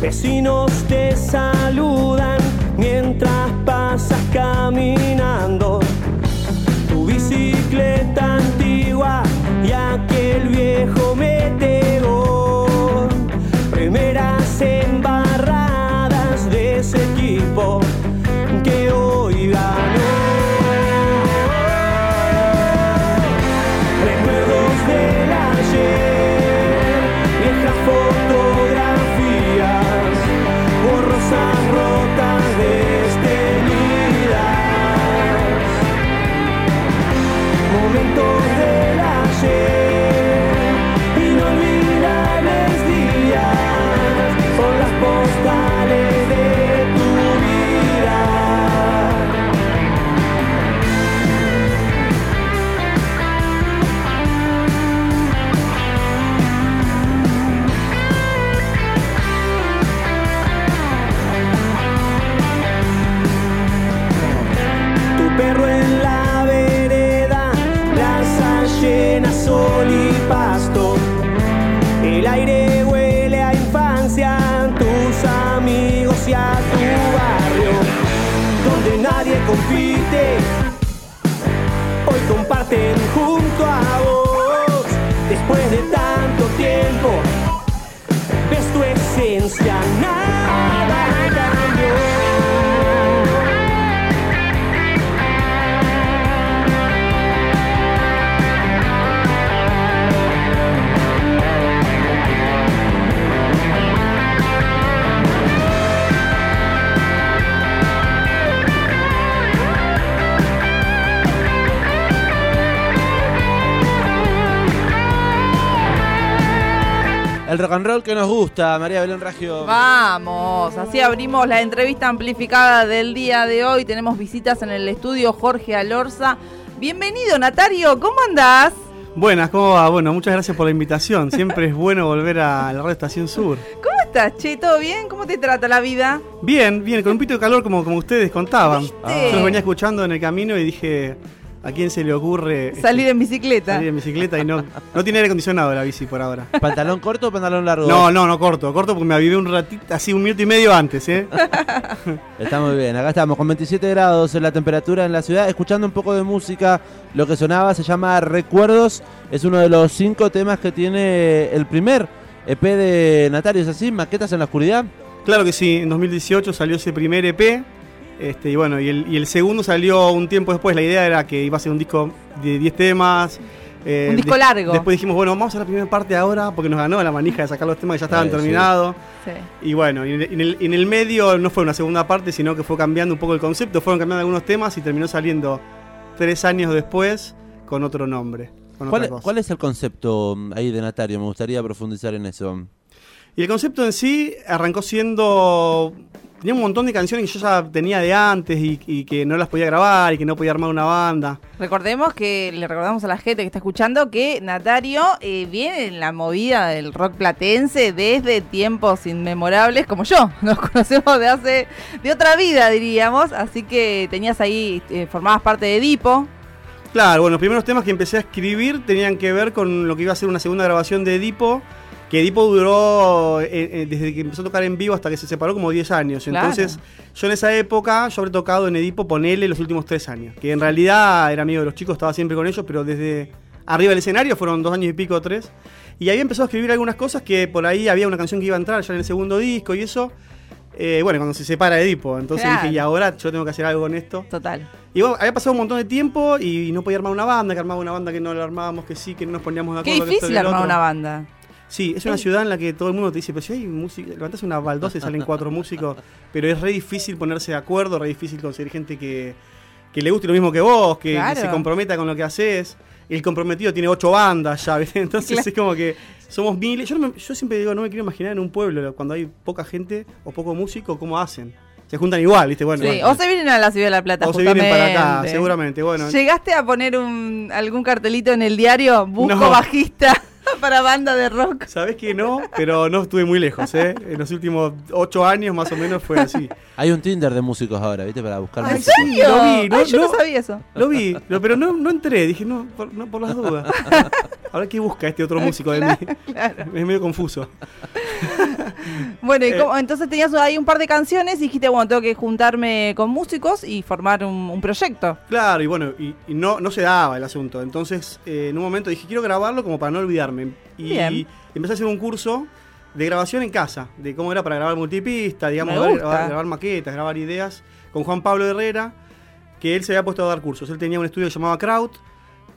Vecinos te saludan mientras pasas caminando. Rock and roll que nos gusta, María Belén Ragio. Vamos, así abrimos la entrevista amplificada del día de hoy. Tenemos visitas en el estudio Jorge Alorza. Bienvenido, Natario, ¿cómo andás? Buenas, ¿cómo va? Bueno, muchas gracias por la invitación. Siempre es bueno volver a la radio Estación Sur. ¿Cómo estás, Che? ¿Todo bien? ¿Cómo te trata la vida? Bien, bien, con un pito de calor como, como ustedes contaban. ¿Viste? Yo los venía escuchando en el camino y dije, ¿a quién se le ocurre este, Salir en bicicleta. salir en bicicleta? Y no, no tiene aire acondicionado la bici por ahora. ¿Pantalón corto o pantalón largo? No, no, no corto, corto porque me avivé un ratito, así un minuto y medio antes, ¿eh? Está muy bien, acá estamos con 27 grados en la temperatura en la ciudad, escuchando un poco de música. Lo que sonaba se llama Recuerdos, es uno de los cinco temas que tiene el primer EP de Natario, ¿es así? ¿Maquetas en la oscuridad? Claro que sí, en 2018 salió ese primer EP. Este, y bueno, y el, y el segundo salió un tiempo después. La idea era que iba a ser un disco de 10 temas. eh, Un disco de- largo. Después dijimos, bueno, vamos a la primera parte ahora porque nos ganó la manija de sacar los temas que ya estaban Eh, sí. terminados. Sí. Y bueno, y en, el- en el, en el medio no fue una segunda parte, sino que fue cambiando un poco el concepto. Fueron cambiando algunos temas y terminó saliendo tres años después con otro nombre. Con ¿Cuál, otra cosa. cuál es el concepto mm, ahí de Natario? Me gustaría profundizar en eso. Y el concepto en sí arrancó siendo. Tenía un montón de canciones que yo ya tenía de antes y, y que no las podía grabar y que no podía armar una banda. Recordemos que le recordamos a la gente que está escuchando que Natario eh, viene en la movida del rock platense desde tiempos inmemorables, como yo. Nos conocemos de hace de otra vida, diríamos. Así que tenías ahí, eh, formabas parte de Edipo. Claro, bueno, los primeros temas que empecé a escribir tenían que ver con lo que iba a ser una segunda grabación de Edipo. Que Edipo duró eh, eh, desde que empezó a tocar en vivo hasta que se separó como 10 años. Claro. Entonces, yo en esa época, yo habré tocado en Edipo, ponele los últimos 3 años. Que en realidad era amigo de los chicos, estaba siempre con ellos, pero desde arriba del escenario fueron dos años y pico, tres. Y ahí empezó a escribir algunas cosas que por ahí había una canción que iba a entrar ya en el segundo disco y eso. eh, bueno, cuando se separa Edipo. Entonces Claro. dije, y ahora yo tengo que hacer algo con esto. Total. Y bueno, había pasado un montón de tiempo y no podía armar una banda, que armaba una banda que no la armábamos, que sí, que no nos poníamos de Qué acuerdo. que esto, difícil que lo armar una banda. Sí, es una ciudad en la que todo el mundo te dice, pero si hay música, levantás una baldosa y salen cuatro músicos, pero es re difícil ponerse de acuerdo, re difícil conseguir gente que, que le guste lo mismo que vos, que, se comprometa con lo que haces. El comprometido tiene ocho bandas ya, ¿viste? Entonces Claro. es como que somos miles. Yo, no me- yo siempre digo, no me quiero imaginar en un pueblo cuando hay poca gente o poco músico, cómo hacen. Se juntan igual, ¿viste? Bueno, Sí, bueno. o se vienen a la ciudad de La Plata. O se vienen para acá, seguramente. Bueno, ¿Llegaste a poner un, algún cartelito en el diario? Busco No. bajista para banda de rock. Sabés que no, pero no estuve muy lejos, ¿eh? En los últimos ocho años más o menos fue así. Hay un Tinder de músicos ahora, ¿viste? Para buscar ¿En músicos. serio? Lo vi, no- Ay, yo no, no- sabía eso. Lo vi, lo- pero no, no entré, dije, no por, no, por las dudas. Ahora, ¿qué busca este otro músico de mí? Es medio confuso. Bueno, ¿y Eh, cómo- entonces tenías ahí un par de canciones y dijiste, bueno, tengo que juntarme con músicos y formar un, un proyecto. Claro, y bueno, y, y no, no se daba el asunto. Entonces, eh, en un momento dije, quiero grabarlo como para no olvidarme. Y empecé a hacer un curso de grabación en casa, de cómo era para grabar multipista, digamos, grabar, gusta. grabar- grabar maquetas, grabar ideas, con Juan Pablo Herrera, que él se había puesto a dar cursos. Él tenía un estudio que llamaba Kraut.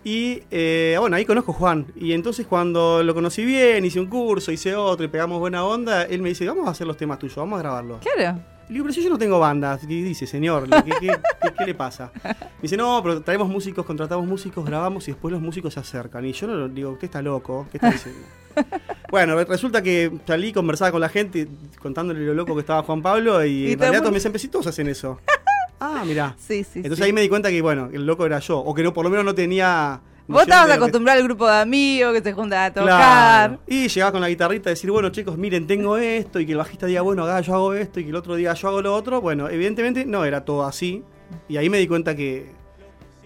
Y eh, bueno, ahí conozco a Juan. Y entonces cuando lo conocí bien, hice un curso, hice otro y pegamos buena onda, él me dice, vamos a hacer los temas tuyos, vamos a grabarlos. Claro. Le digo, pero si yo no tengo banda. ¿Qué dice, señor? ¿Qué, qué- qué- qué le pasa? Me dice, no, pero traemos músicos, contratamos músicos, grabamos y después los músicos se acercan. Y yo no digo, usted está loco, ¿qué está diciendo? bueno, resulta que salí, conversaba con la gente, contándole lo loco que estaba Juan Pablo, y, Y en realidad todos me dicen, todos hacen eso. Ah, mirá. Sí, sí. Entonces sí. ahí me di cuenta que, bueno, el loco era yo, o que no, por lo menos no tenía... Vos estabas acostumbrado al grupo de amigos que se juntan a tocar. Claro. Y llegaba con la guitarrita a decir, bueno, chicos, miren, tengo esto, y que el bajista diga, bueno, acá yo hago esto, y que el otro diga, yo hago lo otro. Bueno, evidentemente no era todo así. Y ahí me di cuenta que,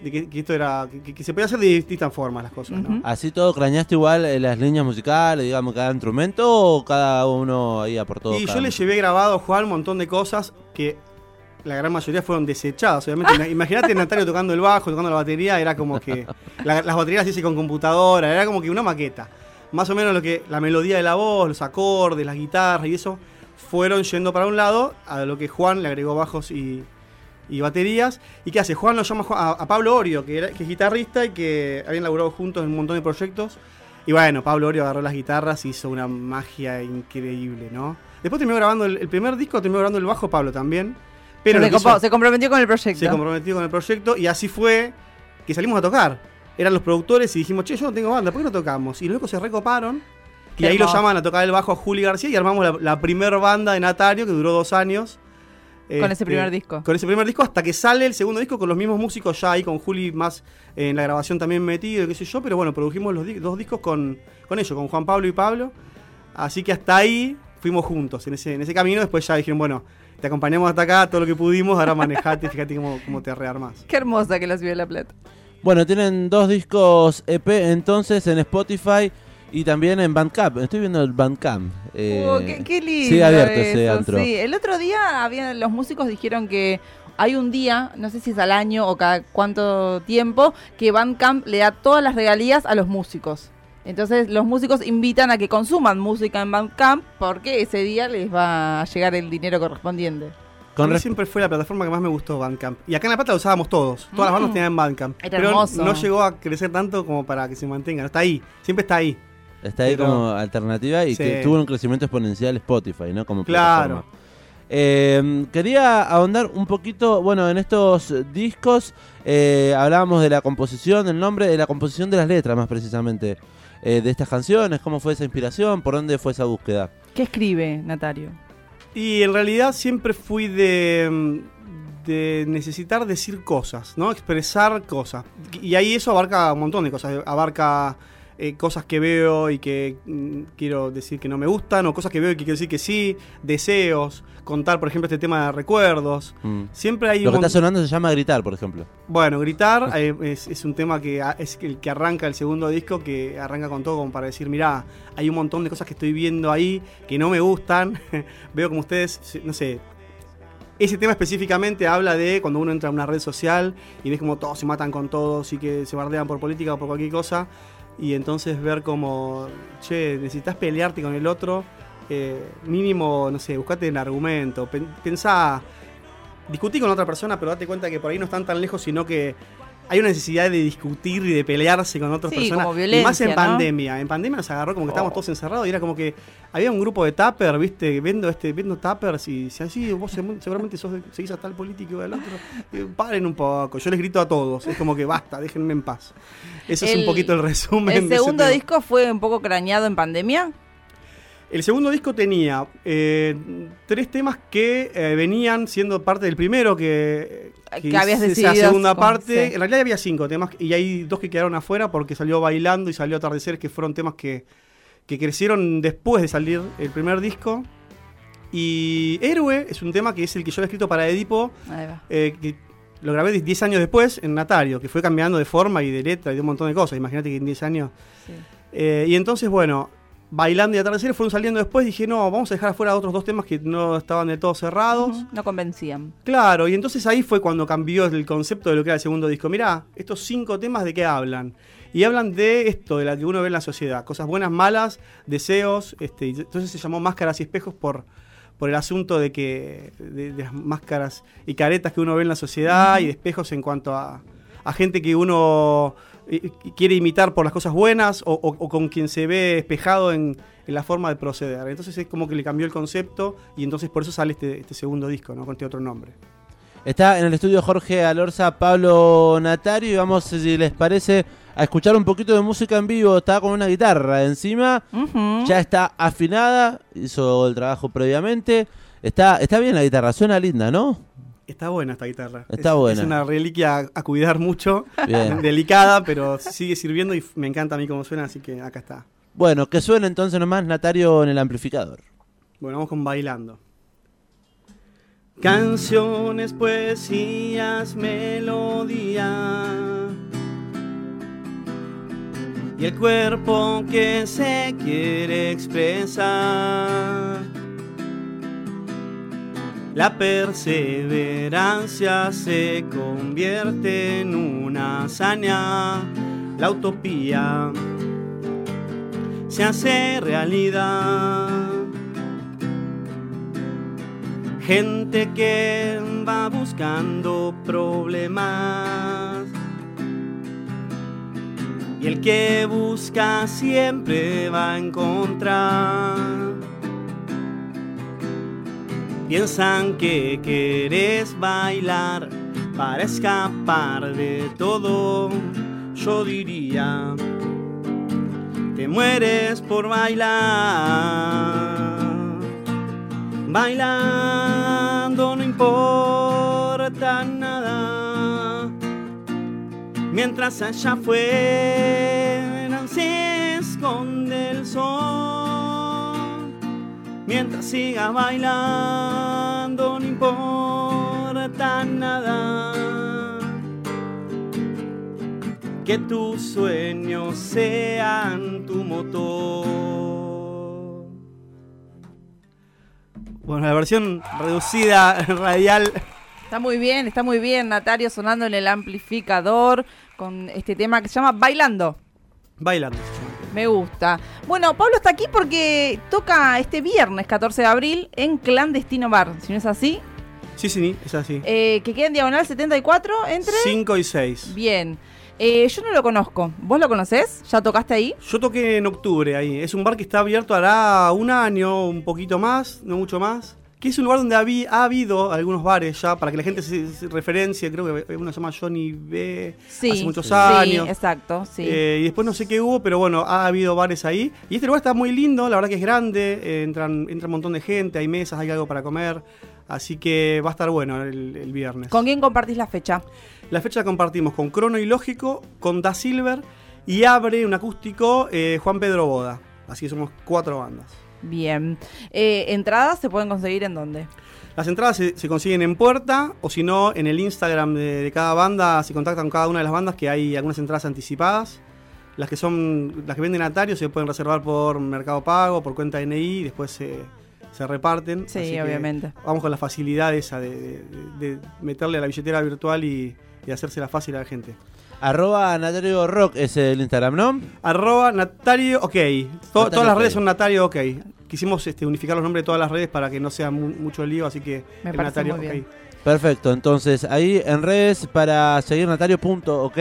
de que, que esto era, que, que se podía hacer de distintas formas las cosas, ¿no? ¿Así todo crañaste igual eh, las líneas musicales, digamos, cada instrumento o cada uno ahí aportó? Y yo le llevé grabado a Juan un montón de cosas que la gran mayoría fueron desechadas, obviamente. Ima- Imagínate Natalia tocando el bajo, tocando la batería, era como que. la- las baterías hice con computadora, era como que una maqueta. Más o menos lo que. La melodía de la voz, los acordes, las guitarras y eso fueron yendo para un lado, a lo que Juan le agregó bajos y, baterías. ¿Y qué hace? Juan lo llama a, a Pablo Orio, que, era, que es guitarrista y que habían laburado juntos en un montón de proyectos. Y bueno, Pablo Orio agarró las guitarras y hizo una magia increíble, ¿no? Después terminó grabando el, el primer disco, terminó grabando el bajo Pablo también. Pero se, comprometió con el proyecto. se comprometió con el proyecto y así fue que salimos a tocar. Eran los productores y dijimos, che, yo no tengo banda, ¿por qué no tocamos? Y los locos se recoparon. Y ahí lo llaman a tocar el bajo a Juli García y armamos la, la primer banda de Natario que duró dos años. Con ese Este, primer disco. Con ese primer disco hasta que sale el segundo disco con los mismos músicos ya ahí con Juli más eh, en la grabación también metido qué sé yo. Pero bueno, produjimos los di- dos discos con, con ellos, con Juan Pablo y Pablo. Así que hasta ahí fuimos juntos en ese, en ese camino. Después ya dijeron, bueno, te acompañamos hasta acá, todo lo que pudimos, ahora manejate, fíjate cómo, cómo te rearmás. Qué hermosa que la ciudad de La Plata. Bueno, tienen dos discos EP entonces en Spotify y también en Bandcamp. Estoy viendo el Bandcamp. eh, Oh, qué, qué lindo. sigue abierto ese antro. Sí, el otro día había, los músicos dijeron que hay un día, no sé si es al año o cada cuánto tiempo, que Bandcamp le da todas las regalías a los músicos. Entonces los músicos invitan a que consuman música en Bandcamp porque ese día les va a llegar el dinero correspondiente. Con a mí siempre fue la plataforma que más me gustó, Bandcamp. Y acá en La Plata lo usábamos todos. Todas las bandas Mm. tenían Bandcamp. Era pero hermoso. no llegó a crecer tanto como para que se mantenga. Está ahí. Siempre está ahí. Está ahí Pero- como alternativa y Sí. que tuvo un crecimiento exponencial Spotify, ¿no? Como Claro. plataforma. Eh, quería ahondar un poquito, bueno, en estos discos eh, hablábamos de la composición, del nombre, de la composición de las letras más precisamente, eh, de estas canciones, cómo fue esa inspiración, por dónde fue esa búsqueda. ¿Qué escribe Natario? Y en realidad siempre fui de, mm, de necesitar decir cosas, ¿no? Expresar cosas. Y ahí eso abarca un montón de cosas. Abarca eh, cosas que veo y que mm, quiero decir que no me gustan, o cosas que veo y que quiero decir que sí, deseos, contar, por ejemplo, este tema de recuerdos. Mm. Siempre hay Lo que un está mon- sonando se llama gritar, por ejemplo. Bueno, gritar eh, es, es un tema que a- es el que arranca el segundo disco, que arranca con todo como para decir, mirá, hay un montón de cosas que estoy viendo ahí que no me gustan. Veo como ustedes, no sé, ese tema específicamente habla de cuando uno entra a una red social y ves como todos se matan con todos y que se bardean por política o por cualquier cosa. Y entonces ver como, che, necesitas pelearte con el otro. eh, mínimo, no sé, buscate un argumento. pen- pensá, discutí con otra persona, pero date cuenta que por ahí no están tan lejos, sino que hay una necesidad de discutir y de pelearse con otras Sí, personas. como y más en pandemia. En pandemia nos agarró como que estábamos Oh. todos encerrados y era como que había un grupo de tapper, viste, viendo este, viendo tappers y si así vos se- seguramente sos, seguís a tal político del otro. Eh, paren un poco. Yo les grito a todos. Es como que basta, déjenme en paz. Eso es un poquito el resumen. ¿El de ese segundo disco fue un poco crañado en pandemia? El segundo disco tenía eh, tres temas que eh, venían siendo parte del primero, que, Que habías es decidido esa segunda con- parte. sí. En realidad había cinco temas y hay dos que quedaron afuera porque salió Bailando y salió Atardecer, que fueron temas que que crecieron después de salir el primer disco. Y Héroe es un tema que es el que yo había escrito para Edipo, eh, que lo grabé 10 años después en Natario, que fue cambiando de forma y de letra y de un montón de cosas. Imagínate que en 10 años. Sí. Eh, y entonces, bueno, Bailando y Atardecer fueron saliendo después. Dije, no, vamos a dejar afuera otros dos temas que no estaban de todo cerrados. No convencían. Claro, y entonces ahí fue cuando cambió el concepto de lo que era el segundo disco. Mirá, estos cinco temas de qué hablan. Y hablan de esto, de la que uno ve en la sociedad. Cosas buenas, malas, deseos. Este, entonces se llamó Máscaras y Espejos por, por el asunto de que de, de las máscaras y caretas que uno ve en la sociedad y de espejos en cuanto a, a gente que uno quiere imitar por las cosas buenas o, o- o con quien se ve espejado en, en la forma de proceder. Entonces es como que le cambió el concepto y entonces por eso sale este, este segundo disco, ¿no? Con este otro nombre. Está en el estudio Jorge Alorza, Pablo Natario y vamos, si les parece, a escuchar un poquito de música en vivo. Está con una guitarra encima, ya está afinada, hizo el trabajo previamente. Está, está bien la guitarra, suena linda, ¿no? Está buena esta guitarra. Está es, buena. Es una reliquia a, cuidar mucho, Bien. delicada, pero sigue sirviendo y me encanta a mí cómo suena, así que acá está. Bueno, que suene entonces nomás Natario en el amplificador. Bueno, vamos con bailando. Canciones, poesías, melodía. Y el cuerpo que se quiere expresar. La perseverancia se convierte en una hazaña. La utopía se hace realidad. Gente que va buscando problemas. Y el que busca siempre va a encontrar. Piensan que querés bailar para escapar de todo. Yo diría, te mueres por bailar. Bailando no importa nada. Mientras allá afuera Mientras sigas bailando no importa nada. Que tus sueños sean tu motor. Bueno, la versión reducida, radial. Está muy bien, está muy bien, Natario sonando en el amplificador con este tema que se llama Bailando. Bailando. Me gusta. Bueno, Pablo está aquí porque toca este viernes 14 de abril en Clandestino Bar, si no es así, Sí, sí, es así. eh, que queda en diagonal 74 entre... 5 y 6. Bien. Eh, yo no lo conozco. ¿Vos lo conocés? ¿Ya tocaste ahí? Yo toqué en octubre ahí. Es un bar que está abierto hará un año, un poquito más, no mucho más. Que es un lugar donde habi- ha habido algunos bares ya, para que la gente se, se referencie. Creo que uno se llama Johnny B. Sí. Hace muchos sí, años. exacto, sí. Eh, y después no sé qué hubo, pero bueno, ha habido bares ahí. Y este lugar está muy lindo, la verdad que es grande, eh, entran, entra un montón de gente, hay mesas, hay algo para comer. Así que va a estar bueno el, el viernes. ¿Con quién compartís la fecha? La fecha la compartimos con Crono y Lógico, con Da Silver y abre un acústico eh, Juan Pedro Boda. Así que somos cuatro bandas. Bien. Eh, ¿Entradas se pueden conseguir en dónde? Las entradas se, se consiguen en puerta o si no en el Instagram de, de cada banda, si contactan con cada una de las bandas que hay algunas entradas anticipadas. Las que son las que venden Atario se pueden reservar por Mercado Pago, por cuenta DNI y después se, se reparten. Sí, Así obviamente. Vamos con la facilidad esa de, de- de- de meterle a la billetera virtual y, y hacérsela fácil a la gente. Arroba Natario Rock es el Instagram, ¿no? Arroba Natario OK. To- Natario todas las OK. redes son Natario OK. Quisimos este, unificar los nombres de todas las redes para que no sea mu- mucho lío, así que Me el parece Natario muy bien. OK. Perfecto, entonces ahí en redes para seguir Natario.ok.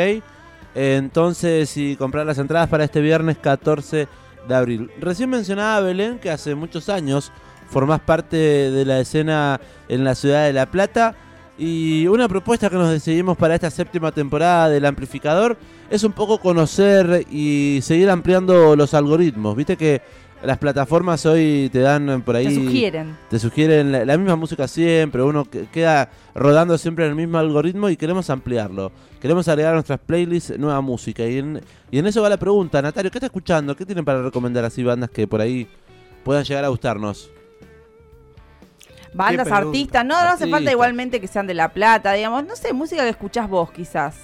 Entonces, y comprar las entradas para este viernes 14 de abril. Recién mencionaba Belén que hace muchos años formás parte de la escena en la ciudad de La Plata. Y una propuesta que nos decidimos para esta séptima temporada del amplificador es un poco conocer y seguir ampliando los algoritmos. Viste que las plataformas hoy te dan por ahí. Te sugieren. Te sugieren la, la misma música siempre, uno que- queda rodando siempre en el mismo algoritmo y queremos ampliarlo. Queremos agregar a nuestras playlists nueva música. Y en, y en eso va la pregunta, Natario, ¿qué está escuchando? ¿Qué tienen para recomendar así bandas que por ahí puedan llegar a gustarnos? Bandas, pregunta. artistas. No, no hace falta igualmente que sean de La Plata, digamos. No sé, música que escuchás vos, quizás.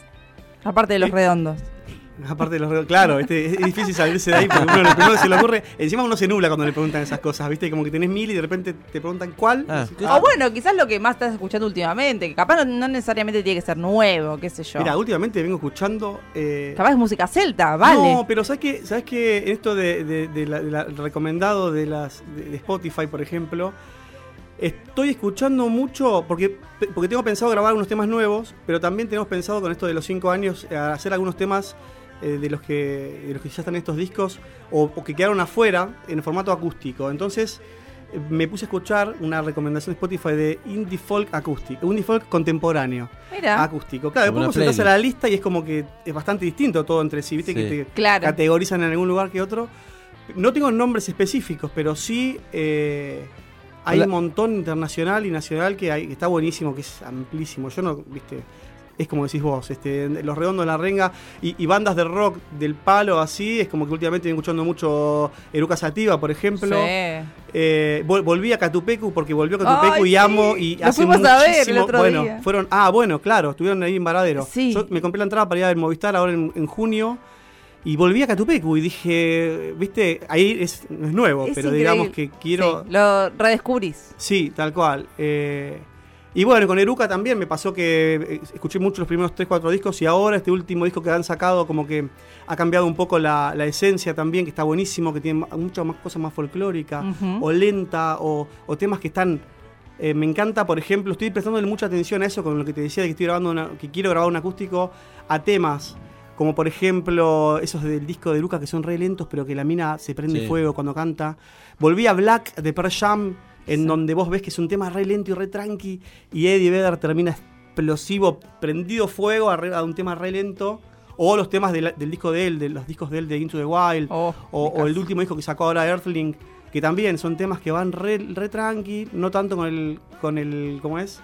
Aparte de los Eh, redondos. Aparte de los regalos, claro, este, es difícil salirse de ahí porque uno lo primero que se le ocurre, encima uno se nubla cuando le preguntan esas cosas, ¿viste? Como que tenés mil y de repente te preguntan cuál. Ah, y decís, ¿qué- O bueno, quizás lo que más estás escuchando últimamente, que capaz no, no necesariamente tiene que ser nuevo, qué sé yo. Mira, últimamente vengo escuchando. eh, capaz es música celta, vale. No, pero ¿sabes qué? ¿Sabes qué? En esto de, de- de la- de la- el recomendado de, las, de, de Spotify, por ejemplo, estoy escuchando mucho, porque, porque tengo pensado grabar unos temas nuevos, pero también tenemos pensado con esto de los cinco años eh, hacer algunos temas eh, de, los que, de los que ya están en estos discos o, o que quedaron afuera en formato acústico. Entonces eh, me puse a escuchar una recomendación de Spotify de indie folk acústico, indie folk contemporáneo Mira. acústico. Claro, después vos entras a la lista y es como que es bastante distinto todo entre sí, viste Sí. que te Claro. categorizan en algún lugar que otro. No tengo nombres específicos, pero sí eh, hay Hola. un montón internacional y nacional que, hay, que está buenísimo, que es amplísimo. Yo no, viste, es como decís vos, este, Los Redondos de la Renga y, y bandas de rock del palo así, es como que últimamente estoy escuchando mucho Eruca Sativa, por ejemplo. Sí. Eh, vol- volví a Catupecu porque volvió a Catupecu Ay, y sí. amo y Lo hace fuimos a ver el muchísimo- otro bueno, día. fueron ah bueno claro estuvieron ahí en Varadero. Sí. Yo me compré la entrada para ir a ver Movistar ahora en, en junio y volví a Catupecu y dije viste ahí es, no es nuevo Es pero increíble. digamos que quiero Sí, lo redescubrís. sí tal cual eh, y bueno, con Eruca también me pasó que eh, escuché mucho los primeros 3-4 discos y ahora este último disco que han sacado como que ha cambiado un poco la, la esencia también, que está buenísimo, que tiene muchas más cosas más folclóricas o lenta o, o temas que están... eh, me encanta, por ejemplo, estoy prestándole mucha atención a eso con lo que te decía de que estoy grabando una- que quiero grabar un acústico a temas como por ejemplo esos del disco de Lucas que son re lentos pero que la mina se prende Sí. fuego cuando canta. Volví a Black de Pearl Jam en Sí. donde vos ves que es un tema re lento y re tranqui y Eddie Vedder termina explosivo, prendido fuego de un tema re lento. O los temas de la- del disco de él, de los discos de él de Into the Wild, Oh, o, o el último disco que sacó ahora Earthling, que también son temas que van re, re tranqui, no tanto con el, con el, ¿cómo es?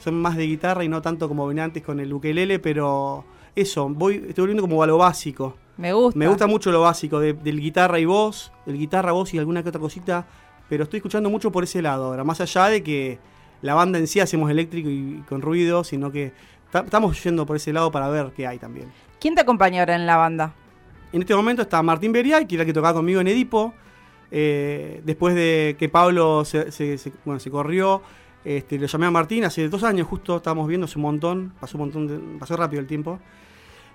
Son más de guitarra y no tanto como ven antes con el ukelele, pero eso, voy, estoy volviendo como a lo básico. Me gusta. Me gusta mucho lo básico, de- del guitarra y voz, el guitarra, voz y alguna que otra cosita, pero estoy escuchando mucho por ese lado ahora, más allá de que la banda en sí hacemos eléctrico y, y con ruido, sino que ta- estamos yendo por ese lado para ver qué hay también. ¿Quién te acompaña ahora en la banda? En este momento está Martín Beriay, que era el que tocaba conmigo en Edipo. Eh, después de que Pablo se, se- se- bueno, se corrió, este, lo llamé a Martín hace dos años, justo estábamos viendo hace un montón, pasó un montón, de- pasó rápido el tiempo.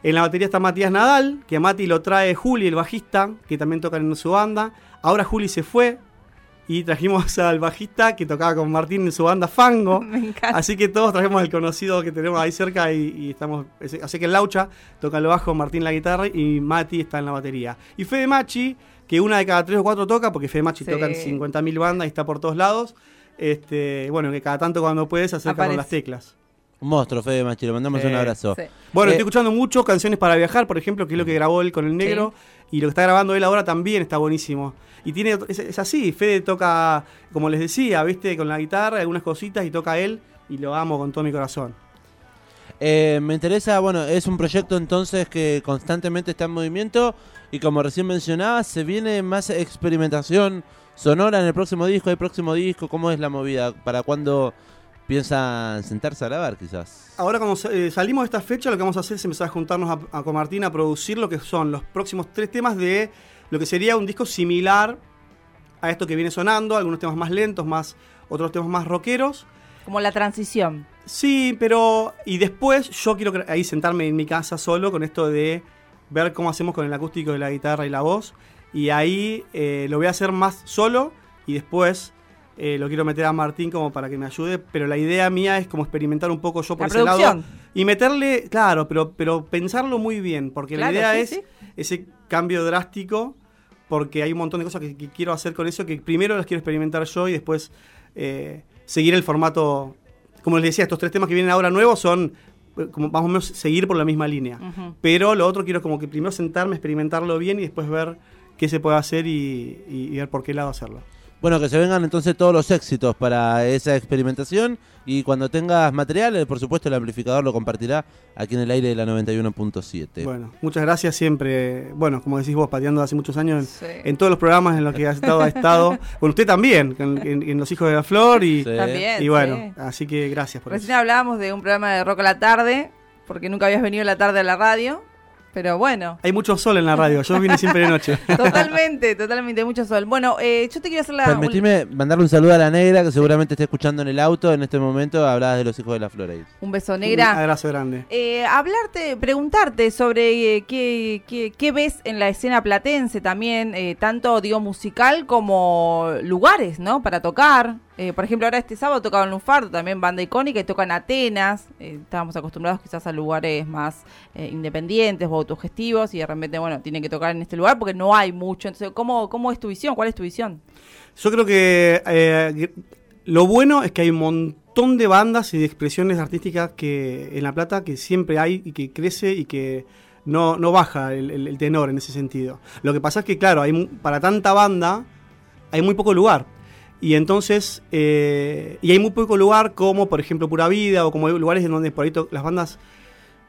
En la batería está Matías Nadal, que a Mati lo trae Juli, el bajista, que también toca en su banda. Ahora Juli se fue y trajimos al bajista que tocaba con Martín en su banda Fango. Me encanta. Así que todos trajimos al conocido que tenemos ahí cerca y, y estamos. Así que el Laucha toca el bajo, Martín la guitarra y Mati está en la batería. Y Fede Machi, que una de cada tres o cuatro toca, porque Fede Machi Sí. toca en 50.000 bandas y está por todos lados. Este, bueno, que cada tanto cuando puede se acerca con las teclas. Un monstruo, Fede Machi, le mandamos Sí, un abrazo. Sí. Bueno, Eh, estoy escuchando mucho canciones para viajar, por ejemplo, que es lo que grabó él con el negro. Y lo que está grabando él ahora también está buenísimo. Y tiene es, es así, Fede toca, como les decía, viste, con la guitarra, algunas cositas y toca él. Y lo amo con todo mi corazón. Eh, me interesa, bueno, es un proyecto entonces que constantemente está en movimiento y como recién mencionaba, se viene más experimentación sonora en el próximo disco, el próximo disco, ¿cómo es la movida? ¿Para cuándo piensan sentarse a grabar quizás? Ahora cuando eh, salimos de esta fecha, lo que vamos a hacer es empezar a juntarnos a, a- con Martín a producir lo que son los próximos tres temas de lo que sería un disco similar a esto que viene sonando, algunos temas más lentos, más otros temas más rockeros. Como la transición. Sí, pero y después yo quiero ahí sentarme en mi casa solo con esto de ver cómo hacemos con el acústico de la guitarra y la voz y ahí eh, lo voy a hacer más solo y después eh, lo quiero meter a Martín como para que me ayude, pero la idea mía es como experimentar un poco yo por La ese lado y meterle, claro, pero pero pensarlo muy bien, porque Claro, la idea sí, es sí. ese cambio drástico porque hay un montón de cosas que, que quiero hacer con eso que primero las quiero experimentar yo y después eh, seguir el formato como les decía, estos tres temas que vienen ahora nuevos son eh, como más o menos seguir por la misma línea. Pero lo otro quiero como que primero sentarme, experimentarlo bien y después ver qué se puede hacer y, y- y ver por qué lado hacerlo. Bueno, que se vengan entonces todos los éxitos para esa experimentación y cuando tengas material, eh, por supuesto el amplificador lo compartirá aquí en el aire de la 91.7. Bueno, muchas gracias siempre, bueno, como decís vos, pateando hace muchos años Sí. en, en todos los programas en los que has estado, ha estado. Bueno, usted también, en, en- en Los Hijos de la Flor y, Sí. También. y bueno, sí. así que gracias por Recién eso. hablábamos de un programa de rock a la tarde, porque nunca habías venido a la tarde a la radio. Pero bueno, Hay mucho sol en la radio, yo vine siempre de noche. totalmente, totalmente, mucho sol. Bueno, eh, yo te quiero hacer la. Permitime mandarle un saludo a la negra que seguramente esté escuchando en el auto. En este momento hablabas de los hijos de la flora. ahí. Un beso Un negra. abrazo grande. Eh, hablarte, preguntarte sobre eh, qué, qué- qué ves en la escena platense también, eh, tanto digo musical como lugares, ¿no? Para tocar. Eh, por ejemplo, ahora este sábado tocaban Lunfardo, también banda icónica, y tocan Atenas. Eh, estábamos acostumbrados quizás a lugares más eh, independientes o autogestivos, y de repente, bueno, tienen que tocar en este lugar porque no hay mucho. Entonces, ¿cómo, cómo es tu visión? ¿Cuál es tu visión? Yo creo que eh, lo bueno es que hay un montón de bandas y de expresiones artísticas que en La Plata que siempre hay y que crece y que no, no baja el, el- tenor en ese sentido. Lo que pasa es que, claro, hay, para tanta banda hay muy poco lugar. Y entonces, eh, y hay muy poco lugar como, por ejemplo, Pura Vida o como hay lugares en donde por ahí las bandas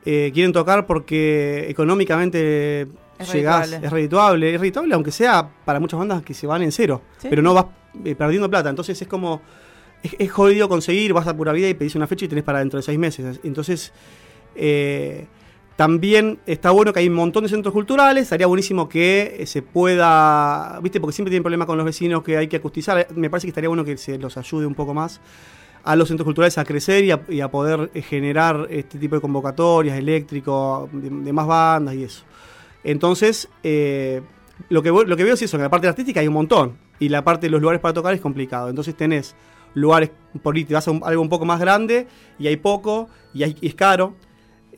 eh, quieren tocar porque económicamente Es llegás- redituable. es redituable. Es redituable, aunque sea para muchas bandas que se van en cero. Sí. Pero no vas eh, perdiendo plata. Entonces es como. Es, es jodido conseguir, vas a pura vida y pedís una fecha y tenés para dentro de seis meses. Entonces. eh, también está bueno que hay un montón de centros culturales. Estaría buenísimo que se pueda. ¿Viste? Porque siempre tienen problemas con los vecinos que hay que acustizar. Me parece que estaría bueno que se los ayude un poco más a los centros culturales a crecer y a, y a poder eh, generar este tipo de convocatorias eléctricos, de, de más bandas y eso. Entonces, eh, lo, que, lo que veo es eso, que en la parte artística hay un montón. Y la parte de los lugares para tocar es complicado. Entonces tenés lugares, te vas a un- algo un poco más grande y hay poco y, hay- y es caro.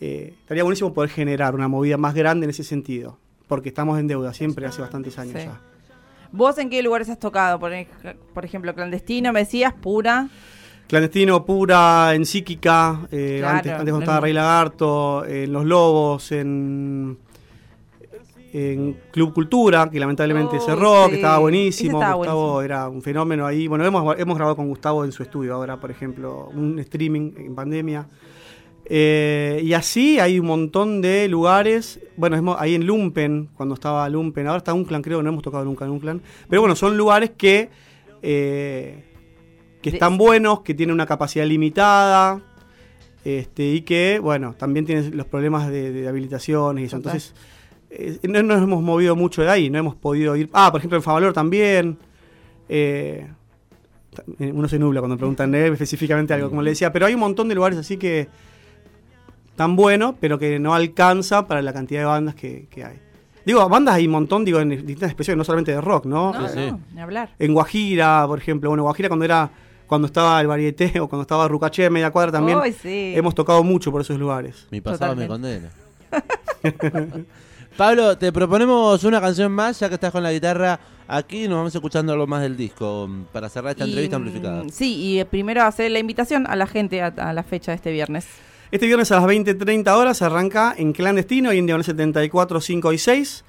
Eh, estaría buenísimo poder generar una movida más grande en ese sentido. Porque estamos en deuda siempre, hace bastantes años Sí. ya. ¿Vos en qué lugares has tocado? Por, por ejemplo, clandestino, me decías, pura. Clandestino, pura, en psíquica, eh, Claro, antes, antes cuando estaba es- Rey Lagarto, en Los Lobos, en, en Club Cultura, que lamentablemente Oh, cerró, sí. que estaba buenísimo. Estaba Gustavo buenísimo. era un fenómeno ahí. Bueno, hemos, hemos grabado con Gustavo en su estudio ahora, por ejemplo, un streaming en pandemia. Eh, y así hay un montón de lugares. Bueno, hemos- ahí en Lumpen, cuando estaba Lumpen, ahora está Unclan, creo que no hemos tocado nunca en Unclan. Pero bueno, son lugares que, eh, que De- están buenos, que tienen una capacidad limitada. Este, y que, bueno, también tienen los problemas de, de habilitaciones y eso. Entonces, eh, no nos hemos movido mucho de ahí, no hemos podido ir. Ah, por ejemplo, en Favalor también. Eh, uno se nubla cuando preguntan de él específicamente algo, como le decía, pero hay un montón de lugares así que tan buenos, pero que no alcanza para la cantidad de bandas que, que hay. Digo, bandas hay un montón, digo, en distintas expresiones, no solamente de rock, ¿no? No, Sí, sí. no, ni hablar. En Guajira, por ejemplo, bueno, Guajira cuando era cuando estaba el varieté o cuando estaba Rucaché de media cuadra también sí. hemos tocado mucho por esos lugares. Mi pasado me Totalmente. condena. Pablo, te proponemos una canción más, ya que estás con la guitarra aquí, nos vamos escuchando algo más del disco mm, para cerrar esta Y, entrevista mm, amplificada. Sí, y primero hacer la invitación a la gente a, a la fecha de este viernes. Este viernes a las 20.30 horas arranca en Clandestino y en Diagonal 74, 5 y 6.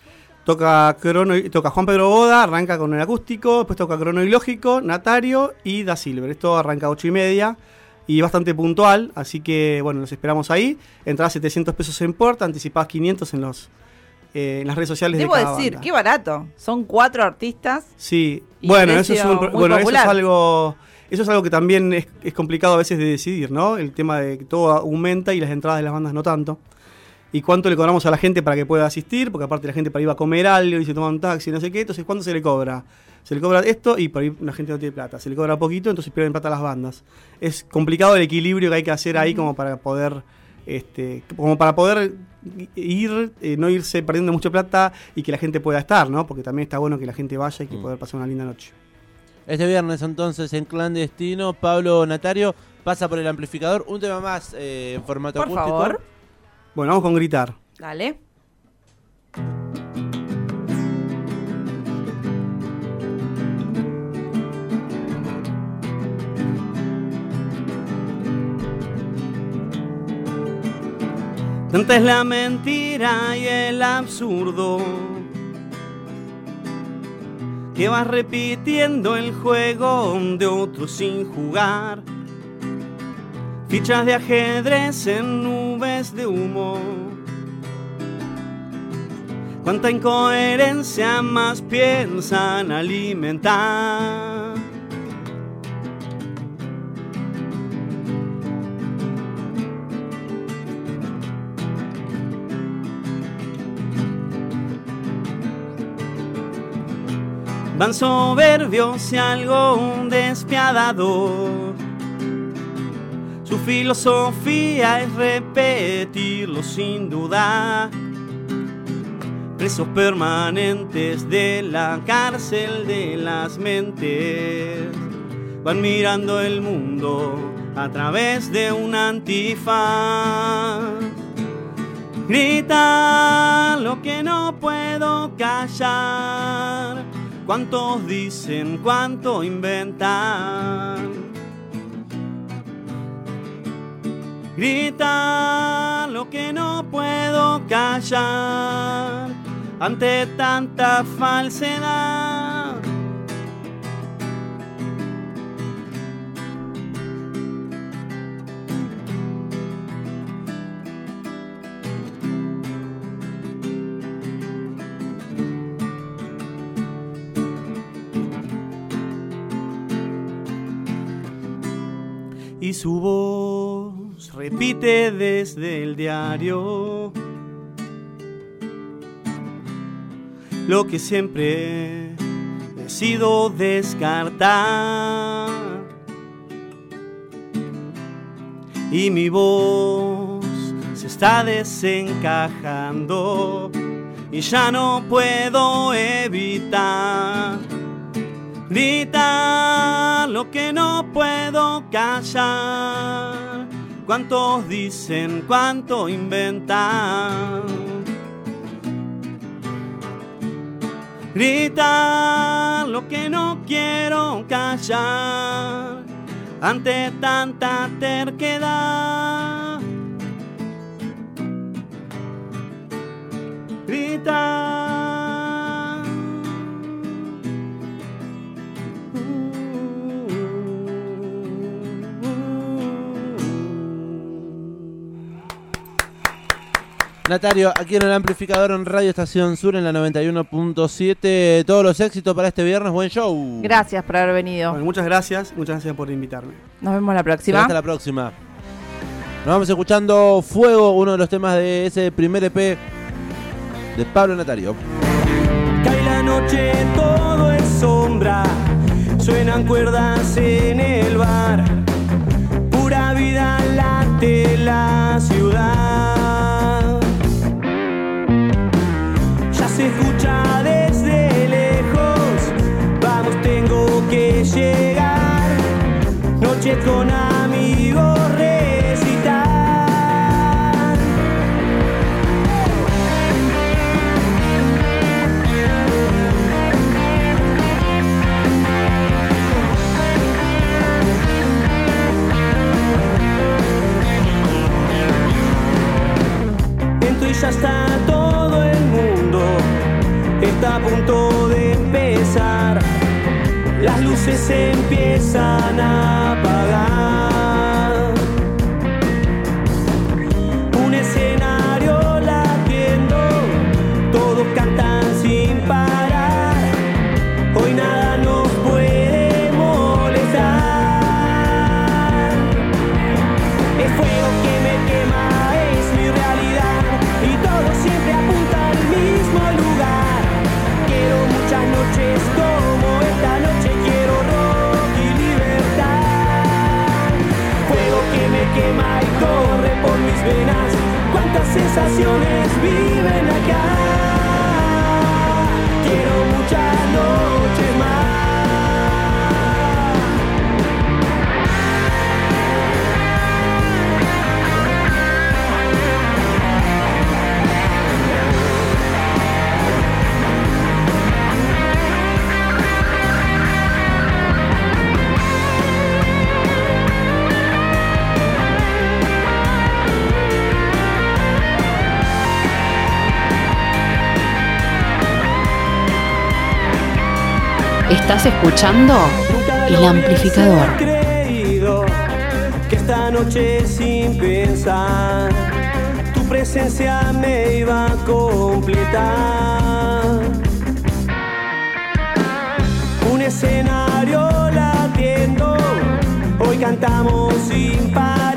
Toca, crono, y- toca Juan Pedro Boda, arranca con el acústico, después toca Crono y Lógico, Natario y Da Silver. Esto arranca a 8 y media y bastante puntual, así que bueno, los esperamos ahí. Entradas 700 pesos en puerta, anticipadas 500 en, los, eh, en las redes sociales Debo de cada decir, banda. qué barato. Son cuatro artistas. Sí, bueno, eso es, precio un- muy bueno eso es popular. algo eso es algo que también es, es complicado a veces de decidir, ¿no? El tema de que todo aumenta y las entradas de las bandas no tanto. Y cuánto le cobramos a la gente para que pueda asistir, porque aparte la gente para ir a comer algo y se toma un taxi, no sé qué, entonces ¿cuánto se le cobra? Se le cobra esto y por ahí la gente no tiene plata. Se le cobra poquito, entonces pierden plata las bandas. Es complicado el equilibrio que hay que hacer ahí como para poder este, como para poder ir, eh, no irse perdiendo mucha plata y que la gente pueda estar, ¿no? Porque también está bueno que la gente vaya y que Mm. poder pasar una linda noche. Este viernes entonces en Clandestino, Pablo Natario pasa por el amplificador, un tema más eh, en formato Por acústico. favor. Bueno, vamos con gritar. Dale. Tanta es la mentira y el absurdo que vas repitiendo el juego de otro sin jugar. Fichas de ajedrez en nubes de humo. Cuánta incoherencia más piensan alimentar. Van soberbios y algo despiadado. Filosofía es repetirlo sin duda. Presos permanentes de la cárcel de las mentes. Van mirando el mundo a través de un antifaz. Grita lo que no puedo callar. ¿Cuántos dicen, cuánto inventan? Grita lo que no puedo callar ante tanta falsedad. y su voz repite desde el diario lo que siempre decido descartar. Y mi voz se está desencajando y ya no puedo evitar gritar lo que no puedo callar. ¿Cuántos dicen, cuánto inventan? Gritar lo que no quiero callar ante tanta terquedad. Gritar. Natario, aquí en el amplificador en Radio Estación Sur en la 91.7. Todos los éxitos para este viernes. Buen show. Gracias por haber venido. Bueno, muchas gracias, muchas gracias por invitarme. Nos vemos la próxima. Hasta la próxima. Nos vamos escuchando Fuego, uno de los temas de ese primer EP de Pablo Natario. Cae la noche, todo es sombra. Suenan cuerdas en el bar. Pura vida late la ciudad. Se escucha desde lejos. Vamos, tengo que llegar. Noche con amigos recitar. Entro y ya está se empiezan a viven Estás escuchando El Amplificador. creído que esta noche sin pensar tu presencia me iba a completar. Un escenario latiendo, hoy cantamos sin parar.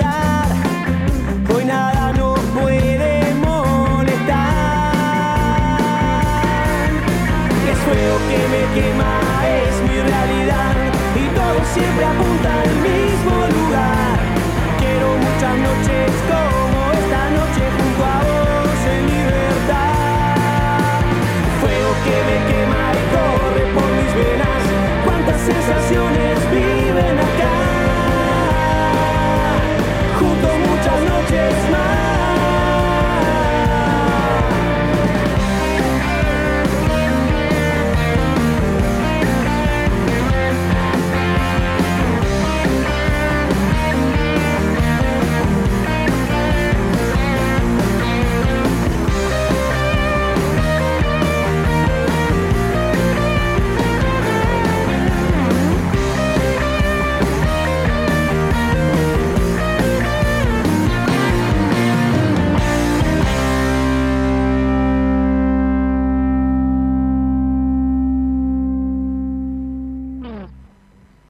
Fuego que me quema, es mi realidad. Y todo siempre apunta al mismo